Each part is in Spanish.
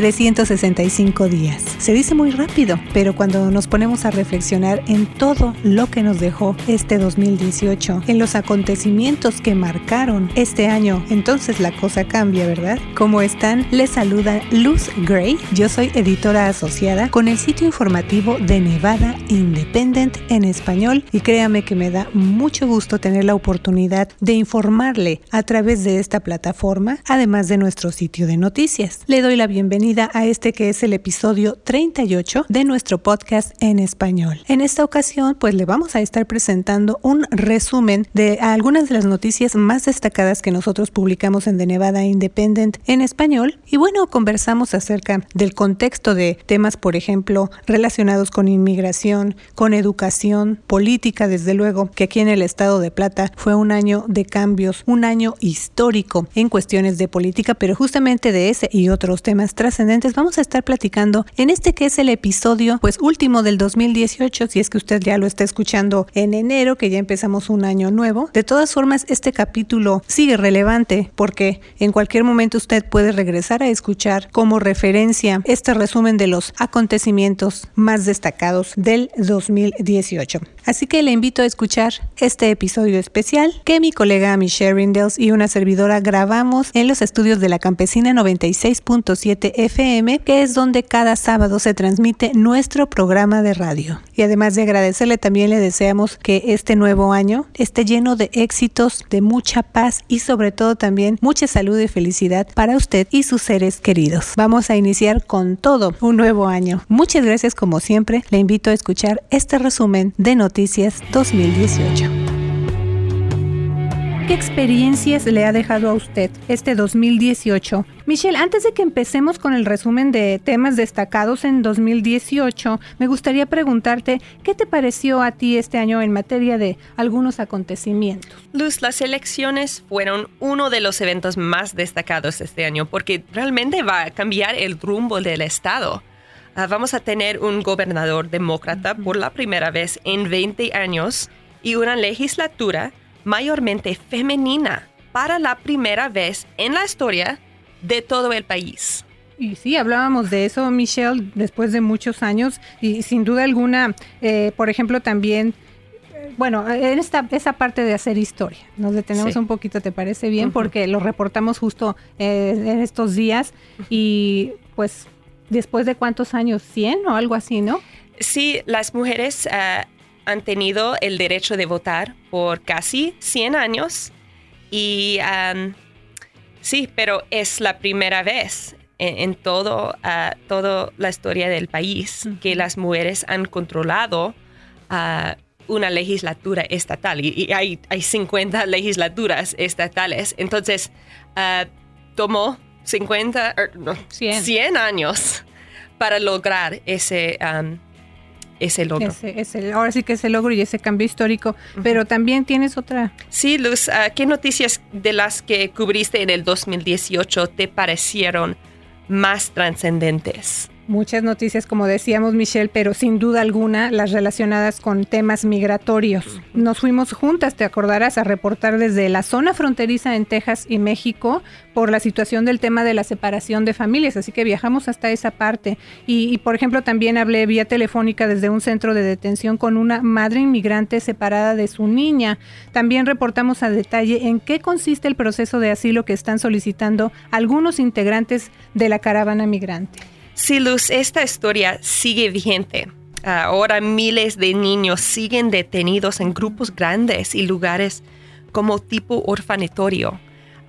365 días. Se dice muy rápido, pero cuando nos ponemos a reflexionar en todo lo que nos dejó este 2018, en los acontecimientos que marcaron este año, entonces la cosa cambia, ¿verdad? ¿Cómo están? Les saluda Luz Gray. Yo soy editora asociada con el sitio informativo de Nevada Independent en español y créame que me da mucho gusto tener la oportunidad de informarle a través de esta plataforma, además de nuestro sitio de noticias. Le doy la bienvenida a este que es el episodio 38 de nuestro podcast en español. En esta ocasión, pues le vamos a estar presentando un resumen de algunas de las noticias más destacadas que nosotros publicamos en The Nevada Independent en español. Y bueno, conversamos acerca del contexto de temas, por ejemplo, relacionados con inmigración, con educación, política, desde luego, que aquí en el estado de Plata fue un año de cambios, un año histórico en cuestiones de política, pero justamente de ese y otros temas vamos a estar platicando en este que es el episodio pues último del 2018, si es que usted ya lo está escuchando en enero, que ya empezamos un año nuevo. De todas formas, este capítulo sigue relevante porque en cualquier momento usted puede regresar a escuchar como referencia este resumen de los acontecimientos más destacados del 2018. Así que le invito a escuchar este episodio especial que mi colega Michelle Rindels y una servidora grabamos en los estudios de la Campesina 96.7 FM, que es donde cada sábado se transmite nuestro programa de radio. Y además de agradecerle, también le deseamos que este nuevo año esté lleno de éxitos, de mucha paz y sobre todo también mucha salud y felicidad para usted y sus seres queridos. Vamos a iniciar con todo un nuevo año. Muchas gracias como siempre. Le invito a escuchar este resumen de Noticias 2018. ¿Qué experiencias le ha dejado a usted este 2018? Michelle, antes de que empecemos con el resumen de temas destacados en 2018, me gustaría preguntarte, ¿qué te pareció a ti este año en materia de algunos acontecimientos? Luz, las elecciones fueron uno de los eventos más destacados este año porque realmente va a cambiar el rumbo del Estado. Uh, vamos a tener un gobernador demócrata por la primera vez en 20 años y una legislatura mayormente femenina para la primera vez en la historia de todo el país. Y sí, hablábamos de eso, Michelle, después de muchos años y sin duda alguna, eh, por ejemplo, también, eh, bueno, en esta, esa parte de hacer historia, nos detenemos un poquito, ¿te parece bien? Porque lo reportamos justo eh, en estos días y pues después de cuántos años, 100 o algo así, ¿no? Sí, las mujeres han tenido el derecho de votar por casi 100 años y sí, pero es la primera vez en, todo, uh, toda la historia del país que las mujeres han controlado una legislatura estatal y, hay, hay 50 legislaturas estatales. Entonces, uh, tomó 50, 100. años para lograr ese ese logro. Ese, ahora sí que ese logro y ese cambio histórico, pero también tienes otra. Sí, Luz, ah, ¿qué noticias de las que cubriste en el 2018 te parecieron más trascendentes? Muchas noticias, como decíamos Michelle, pero sin duda alguna las relacionadas con temas migratorios. Nos fuimos juntas, te acordarás, a reportar desde la zona fronteriza en Texas y México por la situación del tema de la separación de familias, así que viajamos hasta esa parte. Y, por ejemplo, también hablé vía telefónica desde un centro de detención con una madre inmigrante separada de su niña. También reportamos a detalle en qué consiste el proceso de asilo que están solicitando algunos integrantes de la caravana migrante. Sí, Luz, esta historia sigue vigente. Ahora miles de niños siguen detenidos en grupos grandes y lugares como tipo orfanatorio.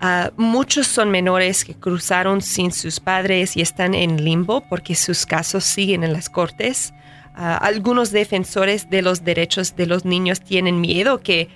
Ah, muchos son menores que cruzaron sin sus padres y están en limbo porque sus casos siguen en las cortes. Ah, algunos defensores de los derechos de los niños tienen miedo que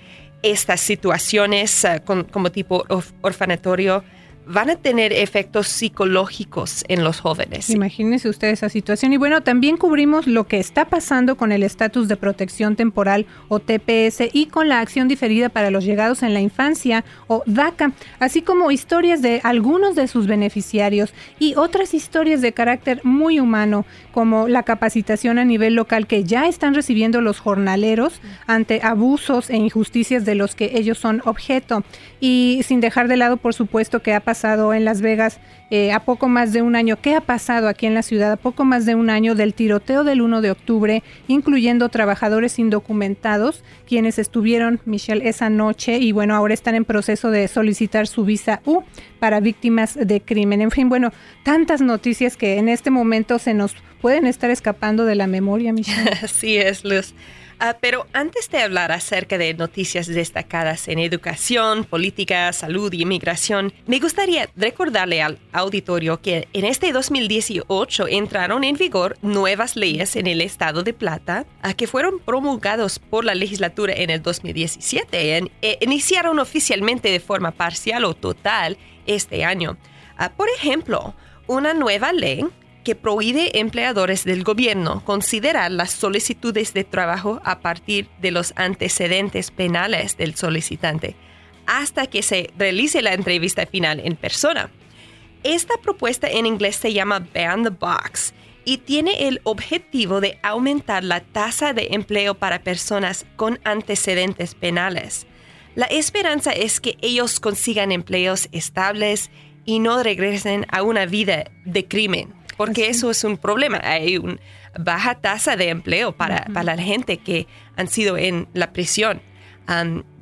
estas situaciones ah, como tipo orfanatorio van a tener efectos psicológicos en los jóvenes. Imagínense usted esa situación. Y bueno, también cubrimos lo que está pasando con el estatus de protección temporal o TPS y con la acción diferida para los llegados en la infancia o DACA, así como historias de algunos de sus beneficiarios y otras historias de carácter muy humano, como la capacitación a nivel local que ya están recibiendo los jornaleros ante abusos e injusticias de los que ellos son objeto. Y sin dejar de lado, por supuesto, que ha pasado pasado en Las Vegas eh, a poco más de un año. ¿Qué ha pasado aquí en la ciudad a poco más de un año del tiroteo del 1 de octubre, incluyendo trabajadores indocumentados, quienes estuvieron, Michelle, esa noche y bueno, ahora están en proceso de solicitar su visa U para víctimas de crimen. En fin, bueno, tantas noticias que en este momento se nos pueden estar escapando de la memoria, Michelle. Así es, Luz. Ah, pero antes de hablar acerca de noticias destacadas en educación, política, salud y inmigración, me gustaría recordarle al auditorio que en este 2018 entraron en vigor nuevas leyes en el estado de Plata a que fueron promulgados por la legislatura en el 2017 e iniciaron oficialmente de forma parcial o total este año. Ah, por ejemplo, una nueva ley que prohíbe empleadores del gobierno considerar las solicitudes de trabajo a partir de los antecedentes penales del solicitante hasta que se realice la entrevista final en persona. Esta propuesta en inglés se llama Ban the Box y tiene el objetivo de aumentar la tasa de empleo para personas con antecedentes penales. La esperanza es que ellos consigan empleos estables y no regresen a una vida de crimen porque eso es un problema. Hay una baja tasa de empleo para, la gente que han sido en la prisión,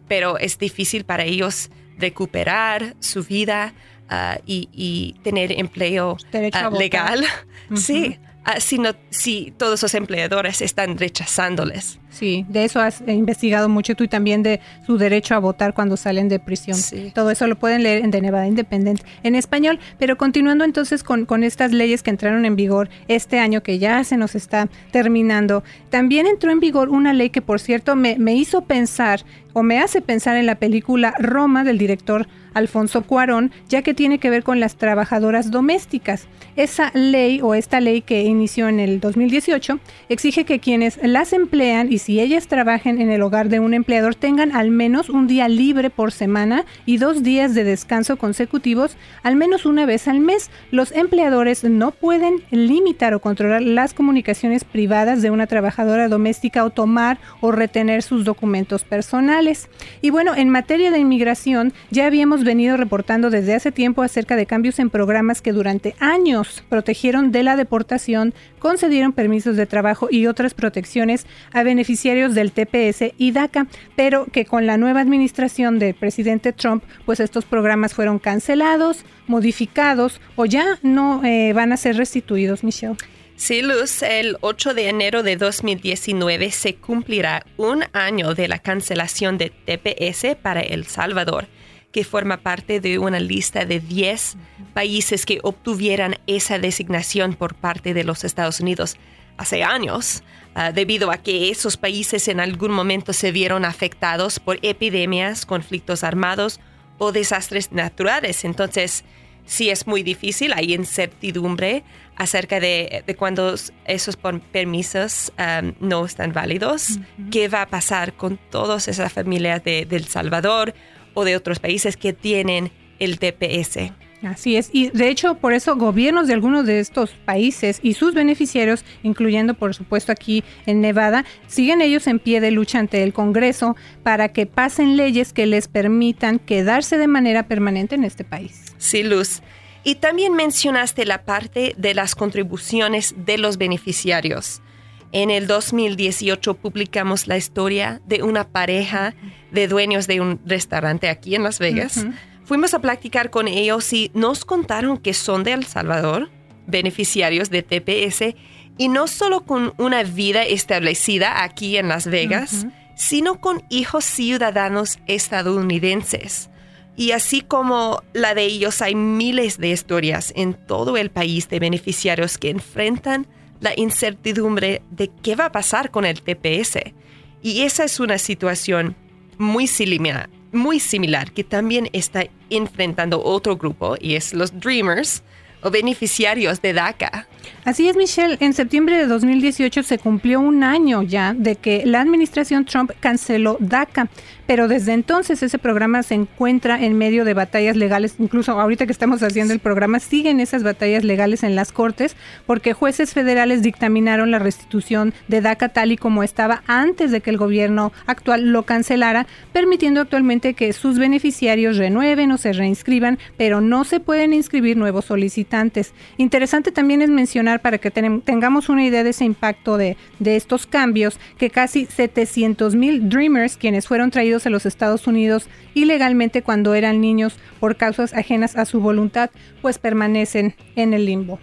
pero es difícil para ellos recuperar su vida ah, y, tener empleo ah, legal. Sí, Ah, si, todos los empleadores están rechazándoles. Sí, de eso has investigado mucho tú y también de su derecho a votar cuando salen de prisión. Todo eso lo pueden leer en The Nevada Independent en español. Pero continuando entonces con, con estas leyes que entraron en vigor este año, que ya se nos está terminando, también entró en vigor una ley que, por cierto, me, me hizo pensar o me hace pensar en la película Roma del director Alfonso Cuarón, ya que tiene que ver con las trabajadoras domésticas. Esa ley o esta ley que inició en el 2018 exige que quienes las emplean y si ellas trabajen en el hogar de un empleador tengan al menos un día libre por semana y dos días de descanso consecutivos al menos una vez al mes. Los empleadores no pueden limitar o controlar las comunicaciones privadas de una trabajadora doméstica o tomar o retener sus documentos personales. Y bueno, en materia de inmigración ya habíamos venido reportando desde hace tiempo acerca de cambios en programas que durante años protegieron de la deportación, concedieron permisos de trabajo y otras protecciones a beneficiarios del TPS y DACA, pero que con la nueva administración del presidente Trump, pues estos programas fueron cancelados, modificados o ya no eh, van a ser restituidos, Michelle. Sí, Luz, el 8 de enero de 2019 se cumplirá un año de la cancelación de TPS para El Salvador que forma parte de una lista de 10 países que obtuvieran esa designación por parte de los Estados Unidos hace años, ah, debido a que esos países en algún momento se vieron afectados por epidemias, conflictos armados o desastres naturales. Entonces, sí es muy difícil, hay incertidumbre acerca de, cuando esos permisos no están válidos, qué va a pasar con todas esas familias de, de El Salvador o de otros países que tienen el TPS. Así es, y de hecho por eso gobiernos de algunos de estos países y sus beneficiarios, incluyendo por supuesto aquí en Nevada, siguen ellos en pie de lucha ante el Congreso para que pasen leyes que les permitan quedarse de manera permanente en este país. Sí, Luz. Y también mencionaste la parte de las contribuciones de los beneficiarios. En el 2018 publicamos la historia de una pareja de dueños de un restaurante aquí en Las Vegas. Fuimos a platicar con ellos y nos contaron que son de El Salvador, beneficiarios de TPS, y no solo con una vida establecida aquí en Las Vegas, sino con hijos ciudadanos estadounidenses. Y así como la de ellos, hay miles de historias en todo el país de beneficiarios que enfrentan la incertidumbre de qué va a pasar con el TPS. Y esa es una situación muy similar, muy similar que también está enfrentando otro grupo y es los Dreamers o beneficiarios de DACA. Así es, Michelle. En septiembre de 2018 se cumplió un año ya de que la administración Trump canceló DACA, pero desde entonces ese programa se encuentra en medio de batallas legales. Incluso ahorita que estamos haciendo el programa, siguen esas batallas legales en las cortes porque jueces federales dictaminaron la restitución de DACA tal y como estaba antes de que el gobierno actual lo cancelara, permitiendo actualmente que sus beneficiarios renueven o se reinscriban, pero no se pueden inscribir nuevos solicitantes. Interesante también es mencionar para que tengamos una idea de ese impacto de, estos cambios, que casi 700 mil Dreamers, quienes fueron traídos a los Estados Unidos ilegalmente cuando eran niños por causas ajenas a su voluntad, pues permanecen en el limbo.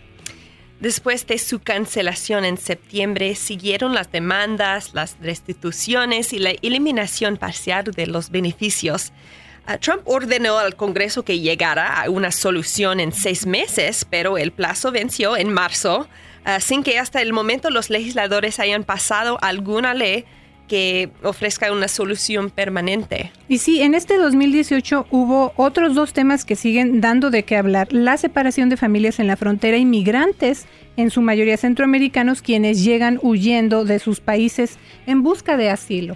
Después de su cancelación en septiembre, siguieron las demandas, las restituciones y la eliminación parcial de los beneficios. Ah, Trump ordenó al Congreso que llegara a una solución en seis meses, pero el plazo venció en marzo, ah, sin que hasta el momento los legisladores hayan pasado alguna ley que ofrezca una solución permanente. Y sí, en este 2018 hubo otros dos temas que siguen dando de qué hablar. La separación de familias en la frontera, inmigrantes, en su mayoría centroamericanos, quienes llegan huyendo de sus países en busca de asilo.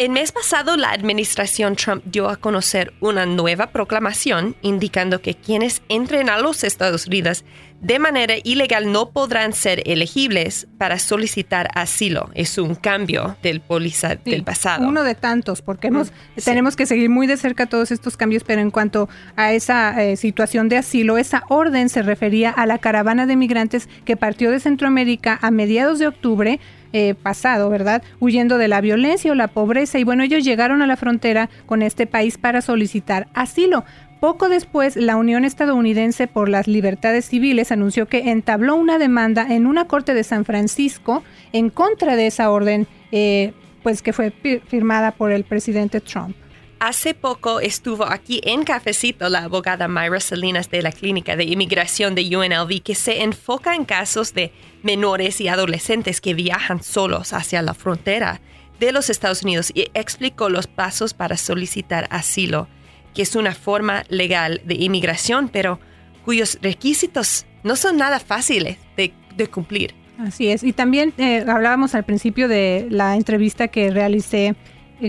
El mes pasado, la administración Trump dio a conocer una nueva proclamación indicando que quienes entren a los Estados Unidos de manera ilegal no podrán ser elegibles para solicitar asilo. Es un cambio del póliza del pasado. Uno de tantos, porque mm, tenemos que seguir muy de cerca todos estos cambios, pero en cuanto a esa eh, situación de asilo, esa orden se refería a la caravana de migrantes que partió de Centroamérica a mediados de octubre eh, pasado, ¿verdad? Huyendo de la violencia o la pobreza. Y bueno, ellos llegaron a la frontera con este país para solicitar asilo. Poco después, la Unión Estadounidense por las Libertades Civiles anunció que entabló una demanda en una corte de San Francisco en contra de esa orden, eh, pues que fue firmada por el presidente Trump. Hace poco estuvo aquí en Cafecito la abogada Myra Salinas de la Clínica de Inmigración de UNLV que se enfoca en casos de menores y adolescentes que viajan solos hacia la frontera de los Estados Unidos y explicó los pasos para solicitar asilo, que es una forma legal de inmigración, pero cuyos requisitos no son nada fáciles de, cumplir. Así es. Y también eh, hablábamos al principio de la entrevista que realicé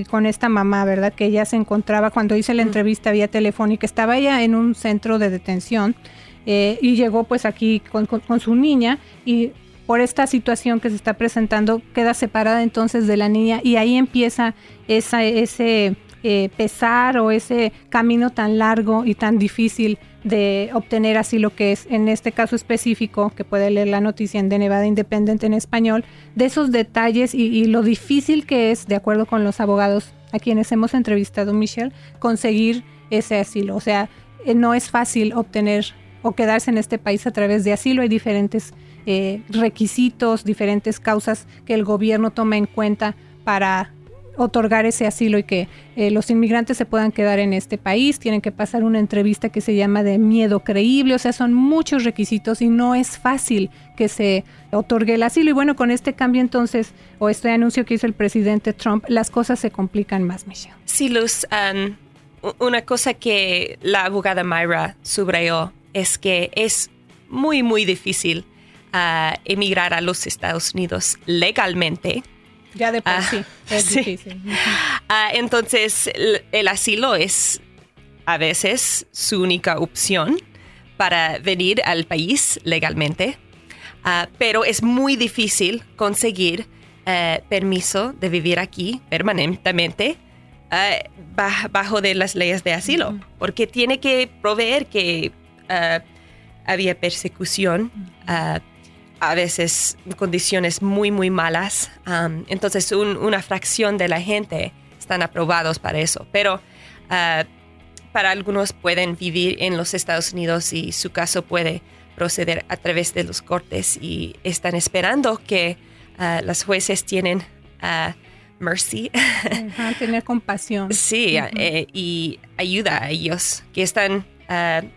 con esta mamá, ¿verdad? Que ella se encontraba cuando hice la entrevista vía telefónica, estaba ella en un centro de detención eh, y llegó pues aquí con, su niña y por esta situación que se está presentando queda separada entonces de la niña y ahí empieza esa, ese eh, pesar o ese camino tan largo y tan difícil de obtener así lo que es, en este caso específico, que puede leer la noticia en de Nevada Independent en español, de esos detalles y, lo difícil que es, de acuerdo con los abogados a quienes hemos entrevistado, Michelle, conseguir ese asilo. O sea, eh, no es fácil obtener o quedarse en este país a través de asilo. Hay diferentes eh, requisitos, diferentes causas que el gobierno toma en cuenta para otorgar ese asilo y que eh, los inmigrantes se puedan quedar en este país. Tienen que pasar una entrevista que se llama de miedo creíble, o sea, son muchos requisitos y no es fácil que se otorgue el asilo. Y bueno, con este cambio entonces, o este anuncio que hizo el presidente Trump, las cosas se complican más, Michelle. Sí, Luz, um, una cosa que la abogada Myra subrayó es que es muy, muy difícil uh, emigrar a los Estados Unidos legalmente ya de por ah, sí, es difícil. Ah, entonces, el, asilo es a veces su única opción para venir al país legalmente, ah, pero es muy difícil conseguir eh, permiso de vivir aquí permanentemente bajo de las leyes de asilo, porque tiene que proveer que había persecución a veces condiciones muy, muy malas. entonces, una fracción de la gente están aprobados para eso. Pero ah, para algunos pueden vivir en los Estados Unidos y su caso puede proceder a través de los cortes y están esperando que uh, los jueces tienen ah, mercy. tener compasión. Sí, eh, y ayuda a ellos que están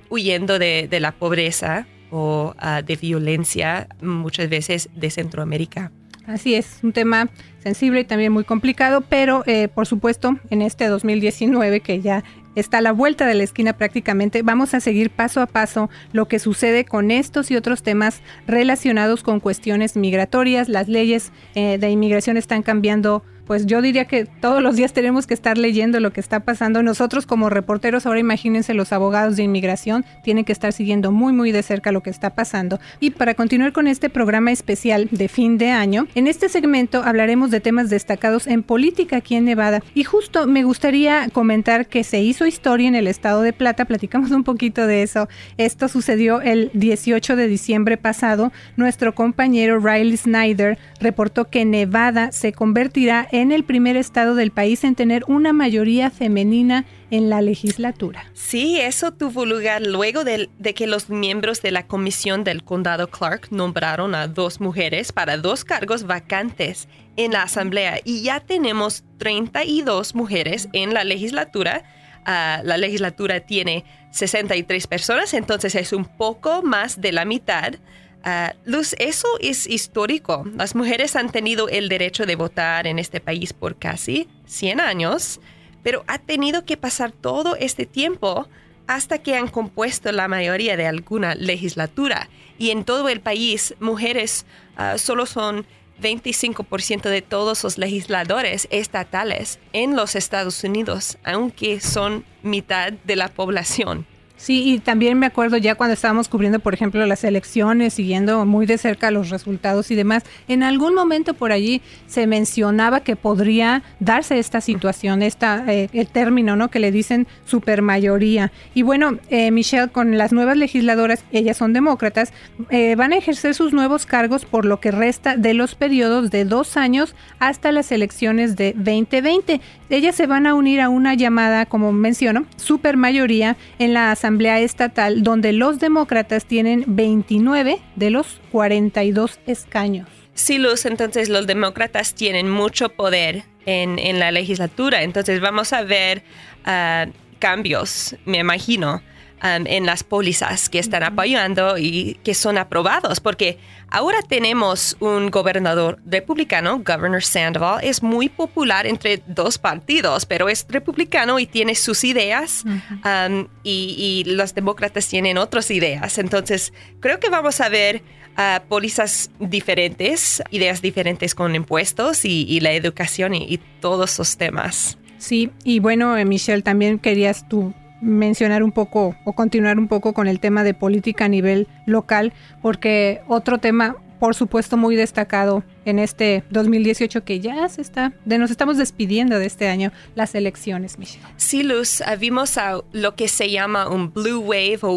huyendo de, de la pobreza o ah, de violencia muchas veces de Centroamérica. Así es, un tema sensible y también muy complicado, pero eh, por supuesto en este 2019 que ya está a la vuelta de la esquina prácticamente, vamos a seguir paso a paso lo que sucede con estos y otros temas relacionados con cuestiones migratorias. Las leyes eh, de inmigración están cambiando pues yo diría que todos los días tenemos que estar leyendo lo que está pasando. Nosotros como reporteros, ahora imagínense los abogados de inmigración, tienen que estar siguiendo muy muy de cerca lo que está pasando. Y para continuar con este programa especial de fin de año, en este segmento hablaremos de temas destacados en política aquí en Nevada. Y justo me gustaría comentar que se hizo historia en el estado de Plata, platicamos un poquito de eso. Esto sucedió el 18 de diciembre pasado. Nuestro compañero Riley Snyder reportó que Nevada se convertirá en el primer estado del país en tener una mayoría femenina en la legislatura. Sí, eso tuvo lugar luego de, que los miembros de la comisión del condado Clark nombraron a dos mujeres para dos cargos vacantes en la asamblea y ya tenemos 32 mujeres en la legislatura. Ah, la legislatura tiene 63 personas, entonces es un poco más de la mitad. Ah, Luz, eso es histórico. Las mujeres han tenido el derecho de votar en este país por casi 100 años, pero ha tenido que pasar todo este tiempo hasta que han compuesto la mayoría de alguna legislatura. Y en todo el país, mujeres ah, solo son 25% de todos los legisladores estatales en los Estados Unidos, aunque son mitad de la población. Sí, y también me acuerdo ya cuando estábamos cubriendo, por ejemplo, las elecciones, siguiendo muy de cerca los resultados y demás, en algún momento por allí se mencionaba que podría darse esta situación, esta, eh, el término, ¿no? Que le dicen supermayoría. Y bueno, eh, Michelle, con las nuevas legisladoras, ellas son demócratas, eh, van a ejercer sus nuevos cargos por lo que resta de los periodos de dos años hasta las elecciones de 2020. Ellas se van a unir a una llamada, como menciono, supermayoría en la Asamblea Estatal, donde los demócratas tienen 29 de los 42 escaños. Sí, Luz, entonces los demócratas tienen mucho poder en, la legislatura, entonces vamos a ver ah, cambios, me imagino. Um, en las pólizas que están apoyando y que son aprobados, porque ahora tenemos un gobernador republicano, Governor Sandoval, es muy popular entre dos partidos, pero es republicano y tiene sus ideas um, y, los demócratas tienen otras ideas. Entonces, creo que vamos a ver uh, pólizas diferentes, ideas diferentes con impuestos y, la educación y, y todos esos temas. Sí, y bueno, eh, Michelle, también querías tú mencionar un poco o continuar un poco con el tema de política a nivel local, porque otro tema, por supuesto, muy destacado en este 2018 que ya se está, de nos estamos despidiendo de este año, las elecciones, Michelle. Sí, Luz, ah, vimos a lo que se llama un blue wave o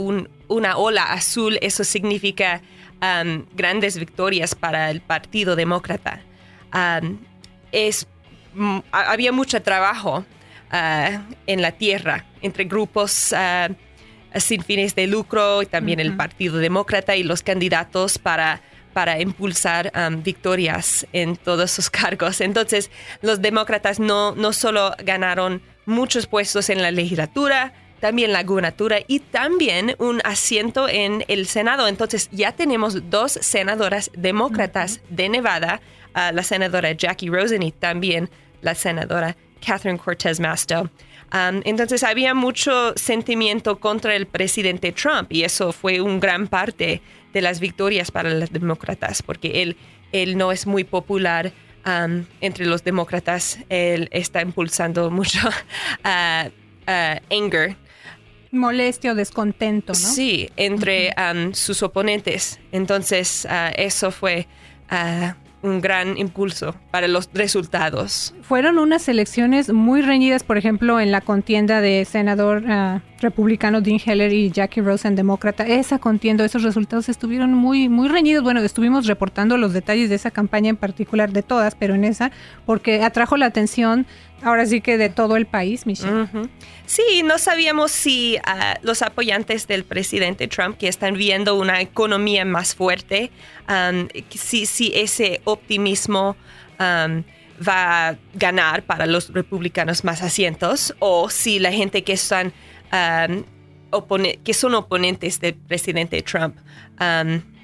una ola azul, eso significa um, grandes victorias para el Partido Demócrata. Había mucho trabajo uh, en la tierra entre grupos uh, sin fines de lucro y también el Partido Demócrata y los candidatos para para impulsar um, victorias en todos sus cargos. Entonces, los demócratas no, no solo ganaron muchos puestos en la legislatura, también la gubernatura y también un asiento en el Senado. Entonces, ya tenemos dos senadoras demócratas de Nevada, uh, la senadora Jackie Rosen y también la senadora Catherine Cortez Masto. Um, entonces había mucho sentimiento contra el presidente Trump y eso fue un gran parte de las victorias para los demócratas porque él, él no es muy popular um, entre los demócratas. Él está impulsando mucho uh, uh, anger. Molestia o descontento, ¿no? Sí, entre um, sus oponentes. Entonces uh, eso fue un gran impulso para los resultados. Fueron unas elecciones muy reñidas, por ejemplo, en la contienda de senador ah, republicano Dean Heller y Jackie Rosen, demócrata. Esa contienda, esos resultados estuvieron muy, muy reñidos. Bueno, estuvimos reportando los detalles de esa campaña en particular, de todas, pero en esa, porque atrajo la atención ahora sí que de todo el país, Michelle. Sí, no sabíamos si ah, los apoyantes del presidente Trump que están viendo una economía más fuerte, si, si, esse optimismo va a ganar para los republicanos más asientos o si la gente que están que son oponentes del presidente Trump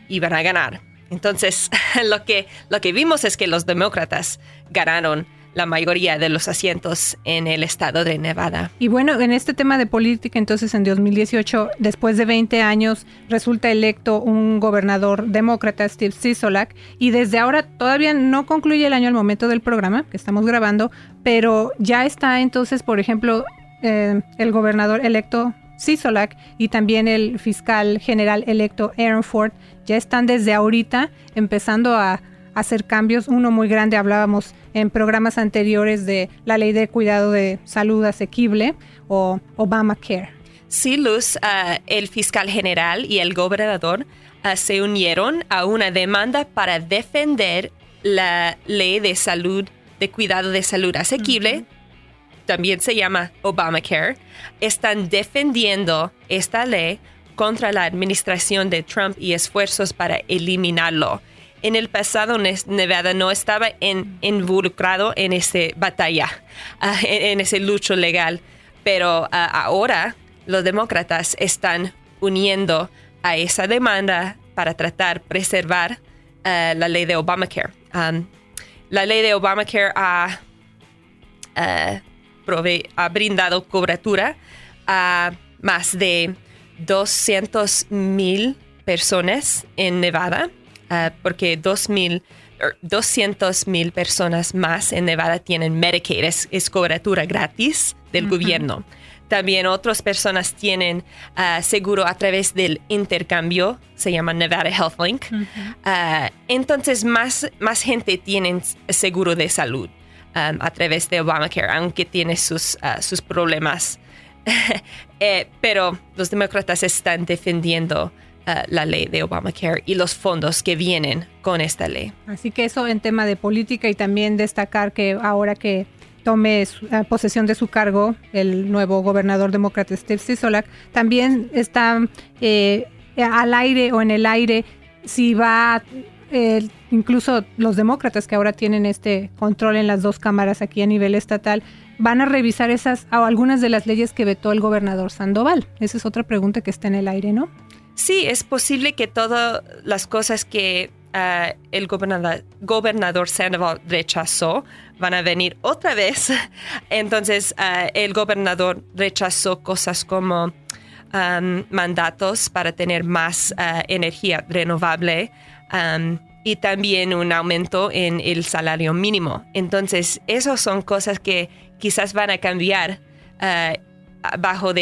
iban a ganar. Entonces, lo que, lo que vimos es que los demócratas ganaron la mayoría de los asientos en el estado de Nevada. Y bueno, en este tema de política, entonces en 2018, después de 20 años, resulta electo un gobernador demócrata, Steve Sisolak, y desde ahora todavía no concluye el año al momento del programa que estamos grabando, pero ya está entonces, por ejemplo, eh, el gobernador electo Sisolak y también el fiscal general electo Aaron Ford ya están desde ahorita empezando a hacer cambios. Uno muy grande, hablábamos en programas anteriores de la ley de cuidado de salud asequible o Obamacare. Sí, Luz, uh, el fiscal general y el gobernador uh, se unieron a una demanda para defender la ley de salud, de cuidado de salud asequible, también se llama Obamacare. Están defendiendo esta ley contra la administración de Trump y esfuerzos para eliminarlo en el pasado Nevada no estaba involucrado en esa batalla, ah, en, ese lucho legal, pero ah, ahora los demócratas están uniendo a esa demanda para tratar de preservar ah, la ley de Obamacare. la ley de Obamacare ha, ha brindado cobertura a más de 200 mil personas en Nevada Ah, porque 200 er, mil personas más en Nevada tienen Medicaid, es, cobertura gratis del gobierno. También otras personas tienen ah, seguro a través del intercambio, se llama Nevada Health Link. Ah, entonces, más, más gente tiene seguro de salud a través de Obamacare, aunque tiene sus, sus problemas. Eh, pero los demócratas están defendiendo eh, la ley de Obamacare y los fondos que vienen con esta ley. Así que eso en tema de política y también destacar que ahora que tome eh, posesión de su cargo el nuevo gobernador demócrata Steve Sisolak, también está eh, al aire o en el aire si va incluso los demócratas que ahora tienen este control en las dos cámaras aquí a nivel estatal van a revisar esas o algunas de las leyes que vetó el gobernador Sandoval. Esa es otra pregunta que está en el aire, ¿no? Sí, es posible que todas las cosas que ah, el gobernador, Sandoval rechazó van a venir otra vez. Entonces, ah, el gobernador rechazó cosas como mandatos para tener más ah, energía renovable y también un aumento en el salario mínimo. Entonces, esas son cosas que quizás van a cambiar bajo,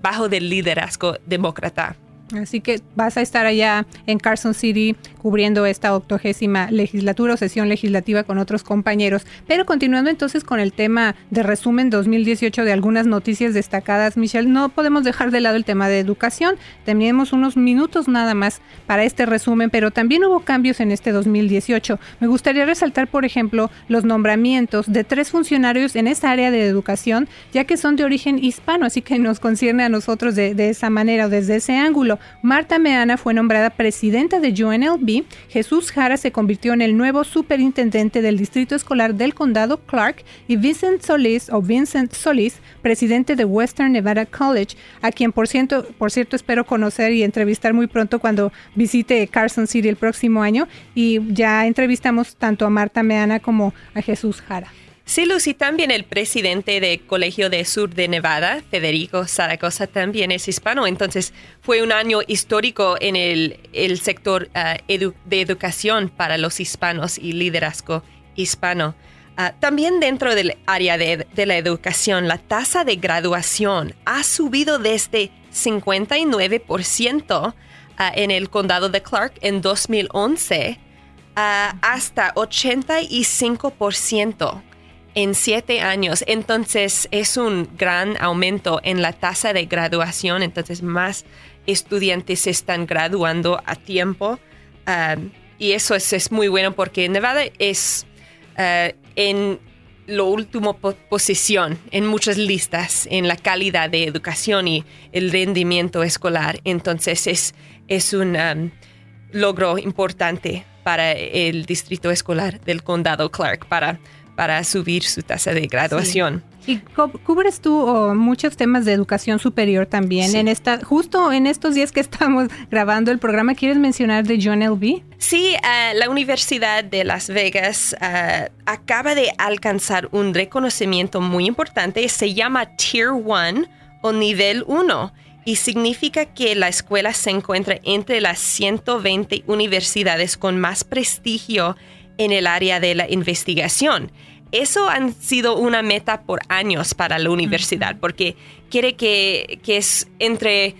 bajo del liderazgo demócrata. Así que vas a estar allá en Carson City cubriendo esta octogésima legislatura o sesión legislativa con otros compañeros. Pero continuando entonces con el tema de resumen 2018 de algunas noticias destacadas, Michelle, no podemos dejar de lado el tema de educación. Tenemos unos minutos nada más para este resumen, pero también hubo cambios en este 2018. Me gustaría resaltar, por ejemplo, los nombramientos de tres funcionarios en esta área de educación, ya que son de origen hispano, así que nos concierne a nosotros de esa manera o desde ese ángulo. Marta Meana fue nombrada presidenta de UNLV, Jesús Jara se convirtió en el nuevo superintendente del Distrito Escolar del Condado Clark y Vincent Solís o Vincent Solís, presidente de Western Nevada College, a quien por cierto, por cierto espero conocer y entrevistar muy pronto cuando visite Carson City el próximo año y ya entrevistamos tanto a Marta Meana como a Jesús Jara. Sí, Lucy, también el presidente del Colegio de Sur de Nevada, Federico Zaragoza, también es hispano. Entonces, fue un año histórico en el, sector ah, de educación para los hispanos y liderazgo hispano. Ah, también dentro del área de, la educación, la tasa de graduación ha subido desde 59% ah, en el condado de Clark en 2011 hasta 85% en siete años. Entonces es un gran aumento en la tasa de graduación. Entonces más estudiantes se están graduando a tiempo. Um, y eso es, muy bueno porque Nevada es uh, en lo último posición en muchas listas en la calidad de educación y el rendimiento escolar. Entonces es, es un logro importante para el distrito escolar del condado Clark, para para subir su tasa de graduación. Y cubres tú muchos temas de educación superior también. En esta, justo en estos días que estamos grabando el programa, ¿quieres mencionar de John L.B.? Sí, uh, la Universidad de Las Vegas uh, acaba de alcanzar un reconocimiento muy importante. Se llama Tier 1 o nivel 1 y significa que la escuela se encuentra entre las 120 universidades con más prestigio en el área de la investigación. Eso ha sido una meta por años para la universidad, porque quiere que, es entre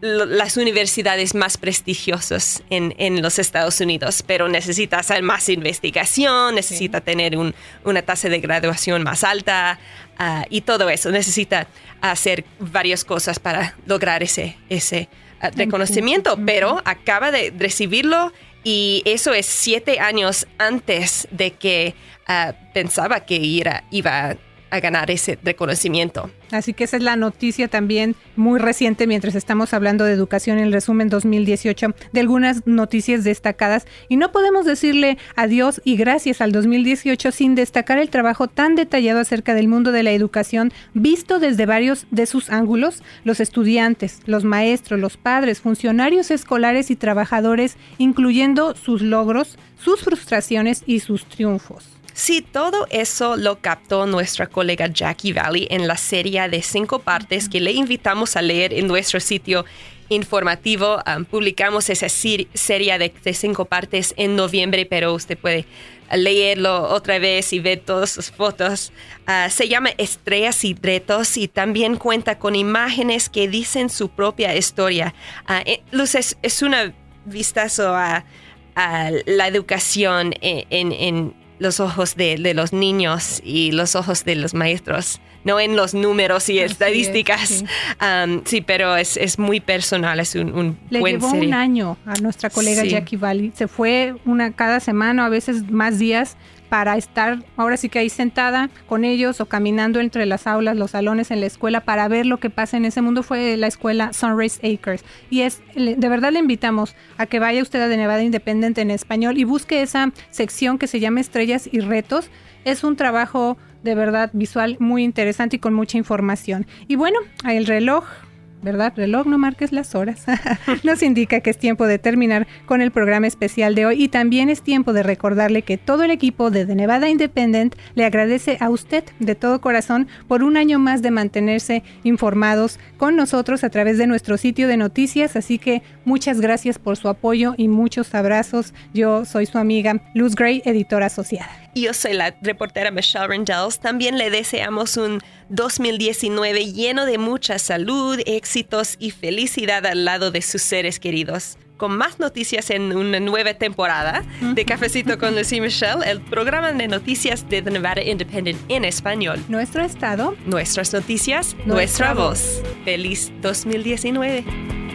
las universidades más prestigiosas en, los Estados Unidos, pero necesita hacer más investigación, necesita tener una tasa de graduación más alta ah, y todo eso. Necesita hacer varias cosas para lograr ese, ese ah, reconocimiento, pero acaba de recibirlo y eso es siete años antes de que ah, pensaba que iba a ganar ese reconocimiento. Así que esa es la noticia también muy reciente mientras estamos hablando de educación en el resumen 2018 de algunas noticias destacadas y no podemos decirle adiós y gracias al 2018 sin destacar el trabajo tan detallado acerca del mundo de la educación visto desde varios de sus ángulos, los estudiantes, los maestros, los padres, funcionarios escolares y trabajadores, incluyendo sus logros, sus frustraciones y sus triunfos. Sí, todo eso lo captó nuestra colega Jackie Valley en la serie de cinco partes que le invitamos a leer en nuestro sitio informativo. Um, publicamos esa serie de, cinco partes en noviembre, pero usted puede leerlo otra vez y ver todas sus fotos. Uh, se llama Estrellas y Retos y también cuenta con imágenes que dicen su propia historia. Uh, eh, Luz, es, una vistazo a, la educación en los ojos de, los niños y los ojos de los maestros, no en los números y estadísticas. sí. pero es, muy personal, es un, un Le llevó un año a nuestra colega Jackie Valley. Se fue una cada semana, a veces más días, para estar ahora sí que ahí sentada con ellos o caminando entre las aulas, los salones en la escuela para ver lo que pasa en ese mundo fue la escuela Sunrise Acres. Y es, de verdad le invitamos a que vaya usted a Nevada Independent en español y busque esa sección que se llama Estrellas y Retos. Es un trabajo de verdad visual muy interesante y con mucha información. Y bueno, el reloj ¿verdad? Reloj, no marques las horas. Nos indica que es tiempo de terminar con el programa especial de hoy y también es tiempo de recordarle que todo el equipo de The Nevada Independent le agradece a usted de todo corazón por un año más de mantenerse informados con nosotros a través de nuestro sitio de noticias. Así que muchas gracias por su apoyo y muchos abrazos. Yo soy su amiga Luz Gray, editora asociada. Y yo soy la reportera Michelle Rendells. También le deseamos un 2019 lleno de mucha salud, éxitos y felicidad al lado de sus seres queridos. Con más noticias en una nueva temporada de Cafecito con Lucy Michelle, el programa de noticias de The Nevada Independent en español. Nuestro estado. Nuestras noticias, nuestra, voz. Feliz 2019.